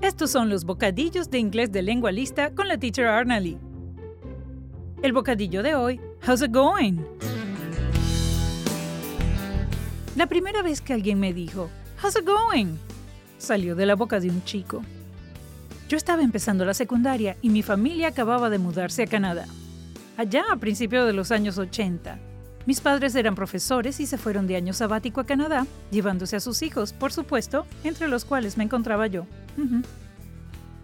Estos son los bocadillos de inglés de lengua lista con la teacher Arnally. El bocadillo de hoy, how's it going? La primera vez que alguien me dijo, how's it going? salió de la boca de un chico. Yo estaba empezando la secundaria y mi familia acababa de mudarse a Canadá. Allá a principios de los años 80. Mis padres eran profesores y se fueron de año sabático a Canadá, llevándose a sus hijos, por supuesto, entre los cuales me encontraba yo.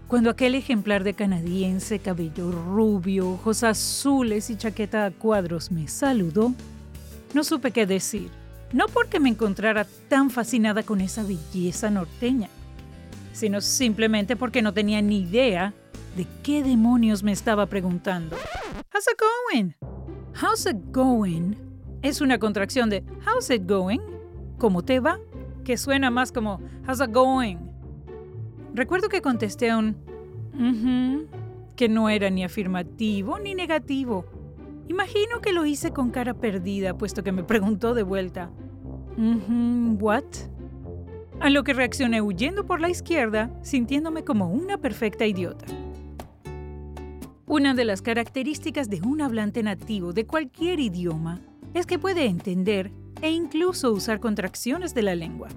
Cuando aquel ejemplar de canadiense, cabello rubio, ojos azules y chaqueta a cuadros me saludó, no supe qué decir. No porque me encontrara tan fascinada con esa belleza norteña, sino simplemente porque no tenía ni idea de qué demonios me estaba preguntando. How's it going? How's it going es una contracción de How's it going? ¿Cómo te va? Que suena más como How's it going? Recuerdo que contesté un que no era ni afirmativo ni negativo. Imagino que lo hice con cara perdida, puesto que me preguntó de vuelta. ¿What? A lo que reaccioné huyendo por la izquierda, sintiéndome como una perfecta idiota. Una de las características de un hablante nativo de cualquier idioma es que puede entender e incluso usar contracciones de la lengua.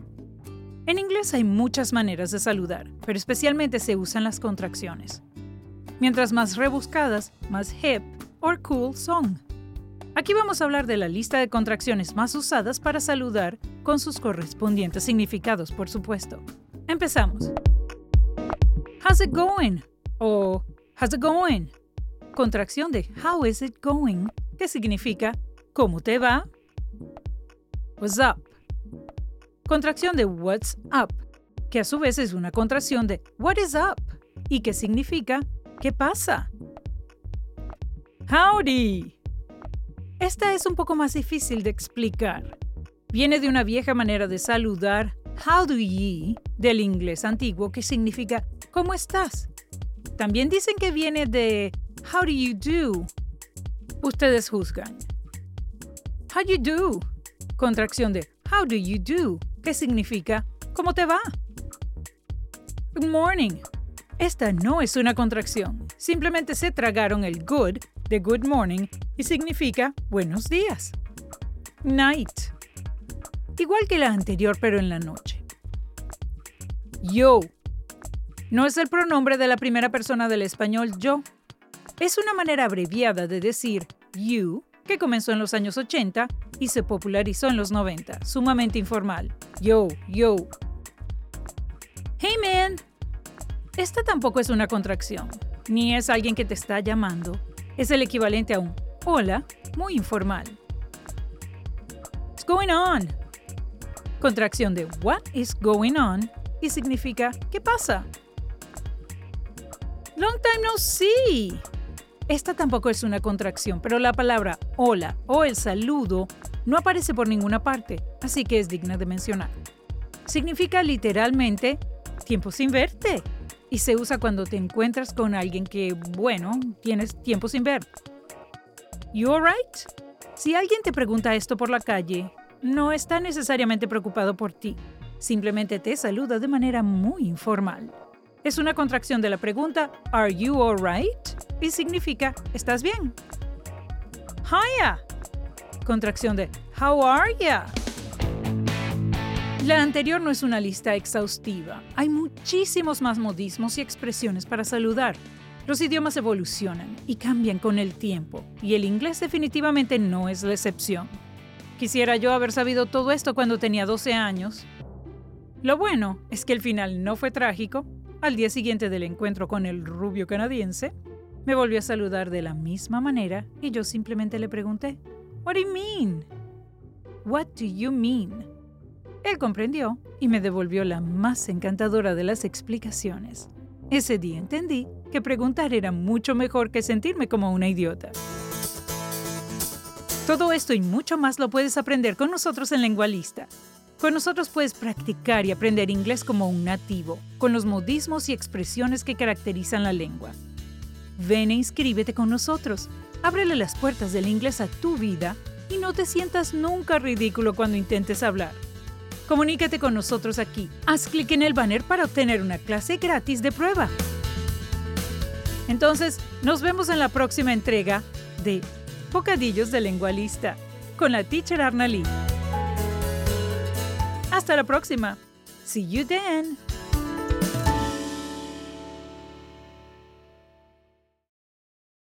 En inglés hay muchas maneras de saludar, pero especialmente se usan las contracciones. Mientras más rebuscadas, más hip o cool son. Aquí vamos a hablar de la lista de contracciones más usadas para saludar con sus correspondientes significados, por supuesto. Empezamos. How's it going? O How's it going? Contracción de How is it going? que significa ¿Cómo te va? What's up? Contracción de What's up, que a su vez es una contracción de What is up y que significa ¿Qué pasa? Howdy. Esta es un poco más difícil de explicar. Viene de una vieja manera de saludar How do ye del inglés antiguo que significa ¿Cómo estás? También dicen que viene de How do you do? Ustedes juzgan. How you do? Contracción de How do you do? ¿Qué significa ¿Cómo te va? Good morning. Esta no es una contracción. Simplemente se tragaron el good de good morning y significa buenos días. Night. Igual que la anterior pero en la noche. Yo. No es el pronombre de la primera persona del español yo. Es una manera abreviada de decir you que comenzó en los años 80 y se popularizó en los 90, sumamente informal. Yo, yo. Hey man. Esta tampoco es una contracción, ni es alguien que te está llamando. Es el equivalente a un hola, muy informal. What's going on? Contracción de what is going on y significa ¿qué pasa? Long time no see. Esta tampoco es una contracción, pero la palabra hola o el saludo no aparece por ninguna parte, así que es digna de mencionar. Significa literalmente tiempo sin verte y se usa cuando te encuentras con alguien que, bueno, tienes tiempo sin ver. You alright? Si alguien te pregunta esto por la calle, no está necesariamente preocupado por ti, simplemente te saluda de manera muy informal. Es una contracción de la pregunta Are you alright? y significa ¿Estás bien? Hiya. Contracción de How are ya? La anterior no es una lista exhaustiva. Hay muchísimos más modismos y expresiones para saludar. Los idiomas evolucionan y cambian con el tiempo, y el inglés definitivamente no es la excepción. Quisiera yo haber sabido todo esto cuando tenía 12 años. Lo bueno es que el final no fue trágico. Al día siguiente del encuentro con el rubio canadiense, me volvió a saludar de la misma manera y yo simplemente le pregunté, What do you mean? What do you mean? Él comprendió y me devolvió la más encantadora de las explicaciones. Ese día entendí que preguntar era mucho mejor que sentirme como una idiota. Todo esto y mucho más lo puedes aprender con nosotros en Lengualista. Con nosotros puedes practicar y aprender inglés como un nativo, con los modismos y expresiones que caracterizan la lengua. Ven e inscríbete con nosotros. Ábrele las puertas del inglés a tu vida y no te sientas nunca ridículo cuando intentes hablar. Comunícate con nosotros aquí. Haz clic en el banner para obtener una clase gratis de prueba. Entonces, nos vemos en la próxima entrega de Bocadillos de Lengua Lista con la teacher Arnalí. Hasta la próxima. See you then.